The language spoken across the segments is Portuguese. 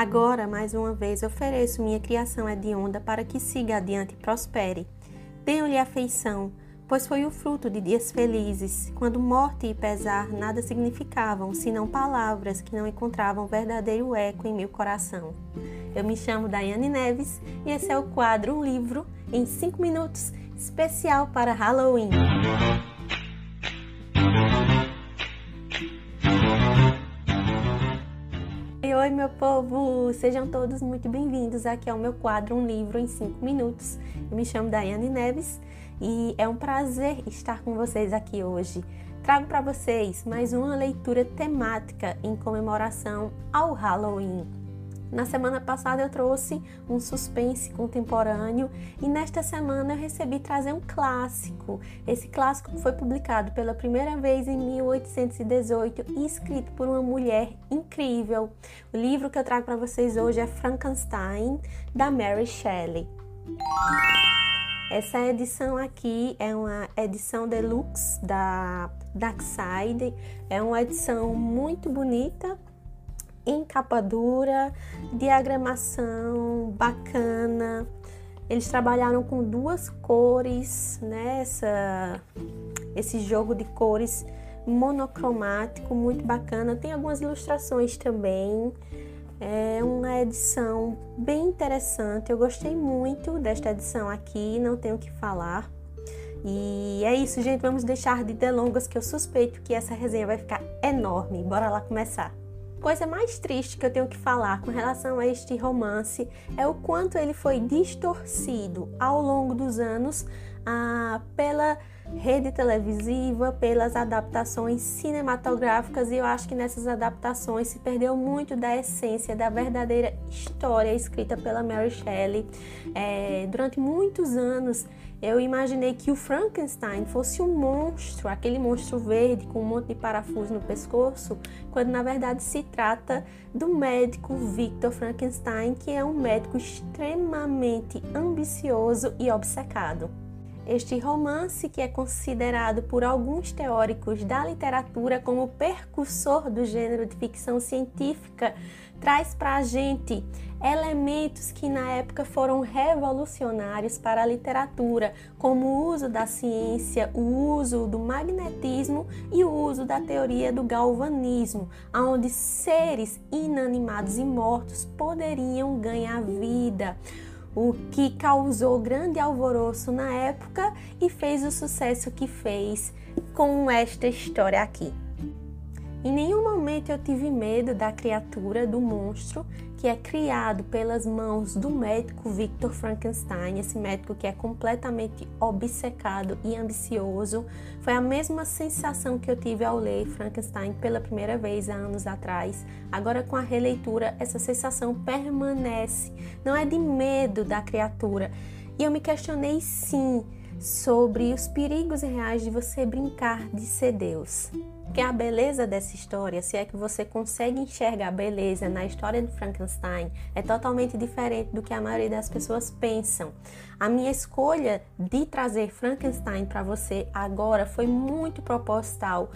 Agora, mais uma vez, ofereço minha criação hedionda para que siga adiante e prospere. Tenho-lhe afeição, pois foi o fruto de dias felizes, quando morte e pesar nada significavam, senão palavras que não encontravam verdadeiro eco em meu coração. Eu me chamo Daiane Neves e esse é o quadro Um Livro em 5 Minutos, especial para Halloween. Oi, meu povo! Sejam todos muito bem-vindos aqui ao meu quadro Um Livro em 5 Minutos. Eu me chamo Daiane Neves e é um prazer estar com vocês aqui hoje. Trago para vocês mais uma leitura temática em comemoração ao Halloween. Na semana passada eu trouxe um suspense contemporâneo e nesta semana eu recebi trazer um clássico. Esse clássico foi publicado pela primeira vez em 1818 e escrito por uma mulher incrível. O livro que eu trago para vocês hoje é Frankenstein, da Mary Shelley. Essa edição aqui é uma edição deluxe da Darkside, é uma edição muito bonita, em capa dura, diagramação bacana. Eles trabalharam com duas cores, né? Esse jogo de cores monocromático, muito bacana. Tem algumas ilustrações também. É uma edição bem interessante. Eu gostei muito desta edição aqui, não tenho o que falar. E é isso, gente. Vamos deixar de delongas que eu suspeito que essa resenha vai ficar enorme. Bora lá começar. Coisa mais triste que eu tenho que falar com relação a este romance é o quanto ele foi distorcido ao longo dos anos ah, pela rede televisiva, pelas adaptações cinematográficas, e eu acho que nessas adaptações se perdeu muito da essência da verdadeira história escrita pela Mary Shelley. É, durante muitos anos eu imaginei que o Frankenstein fosse um monstro, aquele monstro verde com um monte de parafuso no pescoço, quando na verdade se trata do médico Victor Frankenstein, que é um médico extremamente ambicioso e obcecado. Este romance, que é considerado por alguns teóricos da literatura como precursor do gênero de ficção científica, traz para a gente elementos que na época foram revolucionários para a literatura, como o uso da ciência, o uso do magnetismo e o uso da teoria do galvanismo, onde seres inanimados e mortos poderiam ganhar vida o que causou grande alvoroço na época e fez o sucesso que fez com esta história aqui. Em nenhum momento eu tive medo da criatura, do monstro, que é criado pelas mãos do médico Victor Frankenstein, esse médico que é completamente obcecado e ambicioso. Foi a mesma sensação que eu tive ao ler Frankenstein pela primeira vez há anos atrás. Agora, com a releitura, essa sensação permanece. Não é de medo da criatura. E eu me questionei sim sobre os perigos reais de você brincar de ser Deus. Porque a beleza dessa história, se é que você consegue enxergar a beleza na história de Frankenstein, é totalmente diferente do que a maioria das pessoas pensam. A minha escolha de trazer Frankenstein para você agora foi muito proposital,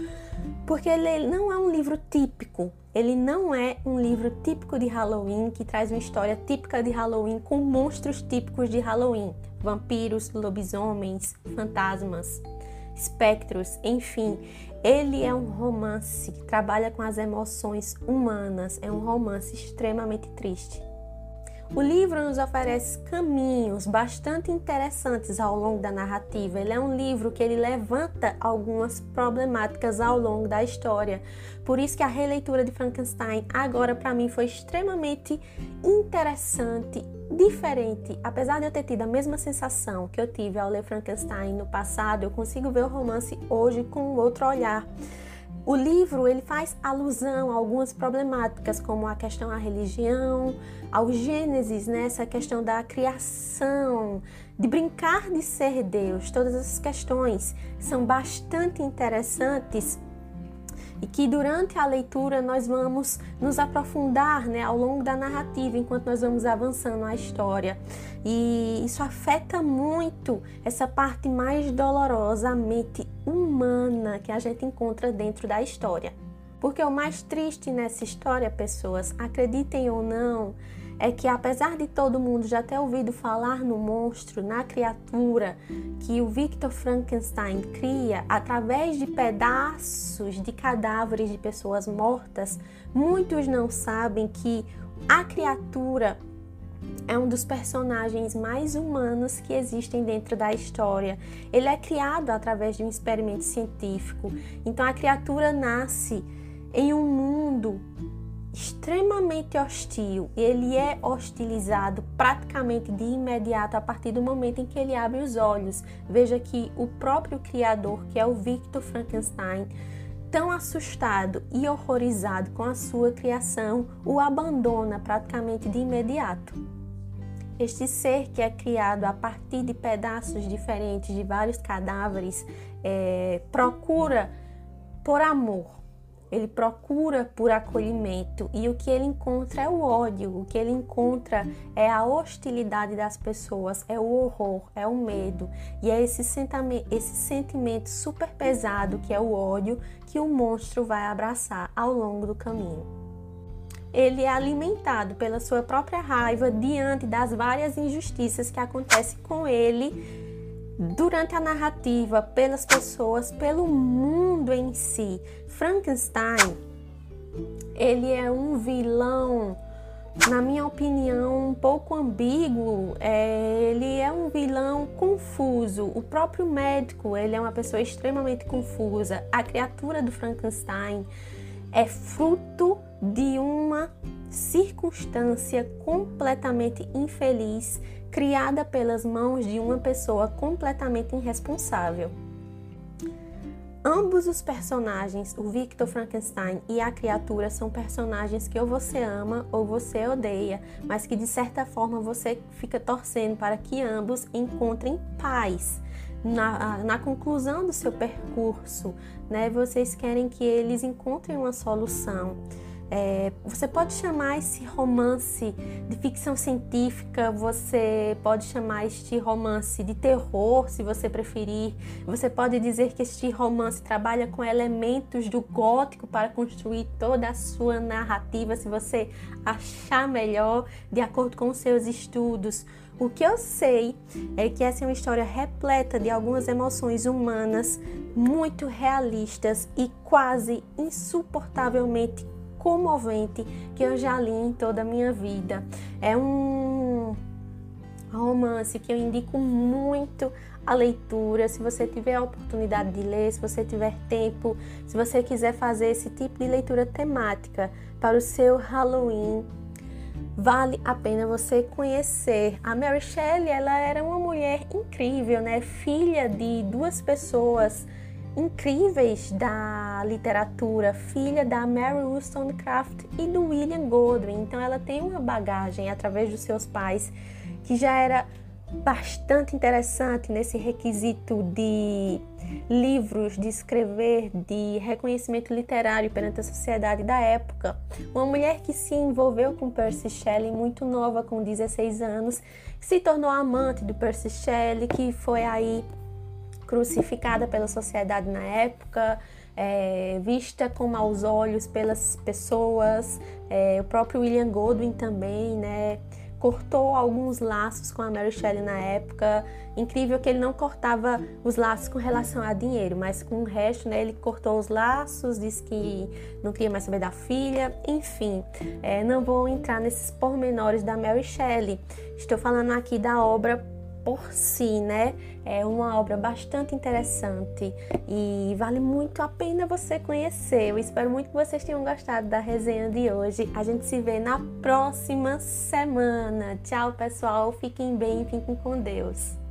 porque ele não é um livro típico. Ele não é um livro típico de Halloween que traz uma história típica de Halloween com monstros típicos de Halloween, vampiros, lobisomens, fantasmas espectros, enfim. Ele é um romance que trabalha com as emoções humanas, é um romance extremamente triste. O livro nos oferece caminhos bastante interessantes ao longo da narrativa. Ele é um livro que ele levanta algumas problemáticas ao longo da história. Por isso que a releitura de Frankenstein agora para mim foi extremamente interessante, diferente. Apesar de eu ter tido a mesma sensação que eu tive ao ler Frankenstein no passado, eu consigo ver o romance hoje com outro olhar. O livro ele faz alusão a algumas problemáticas, como a questão da religião, ao Gênesis, né? essa questão da criação, de brincar de ser Deus. Todas essas questões são bastante interessantes e que durante a leitura nós vamos nos aprofundar né, ao longo da narrativa, enquanto nós vamos avançando na história. E isso afeta muito essa parte mais dolorosa, a mente humana que a gente encontra dentro da história. Porque o mais triste nessa história, pessoas, acreditem ou não, é que apesar de todo mundo já ter ouvido falar no monstro, na criatura que o Victor Frankenstein cria através de pedaços de cadáveres de pessoas mortas, muitos não sabem que a criatura é um dos personagens mais humanos que existem dentro da história. Ele é criado através de um experimento científico. Então a criatura nasce em um mundo extremamente hostil ele é hostilizado praticamente de imediato a partir do momento em que ele abre os olhos. Veja que o próprio criador, que é o Victor Frankenstein, tão assustado e horrorizado com a sua criação, o abandona praticamente de imediato. Este ser que é criado a partir de pedaços diferentes de vários cadáveres é, procura por amor, ele procura por acolhimento e o que ele encontra é o ódio, o que ele encontra é a hostilidade das pessoas, é o horror, é o medo e é esse sentimento, esse sentimento super pesado que é o ódio que o monstro vai abraçar ao longo do caminho. Ele é alimentado pela sua própria raiva diante das várias injustiças que acontecem com ele durante a narrativa, pelas pessoas, pelo mundo em si. Frankenstein, ele é um vilão, na minha opinião, um pouco ambíguo. É, ele é um vilão confuso. O próprio médico, ele é uma pessoa extremamente confusa. A criatura do Frankenstein é fruto de uma circunstância completamente infeliz criada pelas mãos de uma pessoa completamente irresponsável. Ambos os personagens, o Victor Frankenstein e a criatura, são personagens que ou você ama ou você odeia, mas que de certa forma você fica torcendo para que ambos encontrem paz. Na, na conclusão do seu percurso, né, vocês querem que eles encontrem uma solução. É, você pode chamar esse romance de ficção científica, você pode chamar este romance de terror, se você preferir. Você pode dizer que este romance trabalha com elementos do gótico para construir toda a sua narrativa, se você achar melhor, de acordo com os seus estudos. O que eu sei é que essa é uma história repleta de algumas emoções humanas muito realistas e quase insuportavelmente comovente que eu já li em toda a minha vida. É um romance que eu indico muito a leitura. Se você tiver a oportunidade de ler, se você tiver tempo, se você quiser fazer esse tipo de leitura temática para o seu Halloween, vale a pena você conhecer. A Mary Shelley, ela era uma mulher incrível, né? Filha de duas pessoas incríveis da literatura, filha da Mary Wollstonecraft e do William Godwin. Então ela tem uma bagagem através dos seus pais que já era bastante interessante nesse requisito de livros, de escrever, de reconhecimento literário perante a sociedade da época. Uma mulher que se envolveu com Percy Shelley muito nova, com 16 anos, se tornou amante do Percy Shelley, que foi aí crucificada pela sociedade na época, é, vista com maus olhos pelas pessoas. É, o próprio William Godwin também, né? Cortou alguns laços com a Mary Shelley na época. Incrível que ele não cortava os laços com relação a dinheiro, mas com o resto, né? Ele cortou os laços, disse que não queria mais saber da filha. Enfim, é, não vou entrar nesses pormenores da Mary Shelley. Estou falando aqui da obra por si, né? É uma obra bastante interessante e vale muito a pena você conhecer. Eu espero muito que vocês tenham gostado da resenha de hoje. A gente se vê na próxima semana. Tchau, pessoal. Fiquem bem, fiquem com Deus.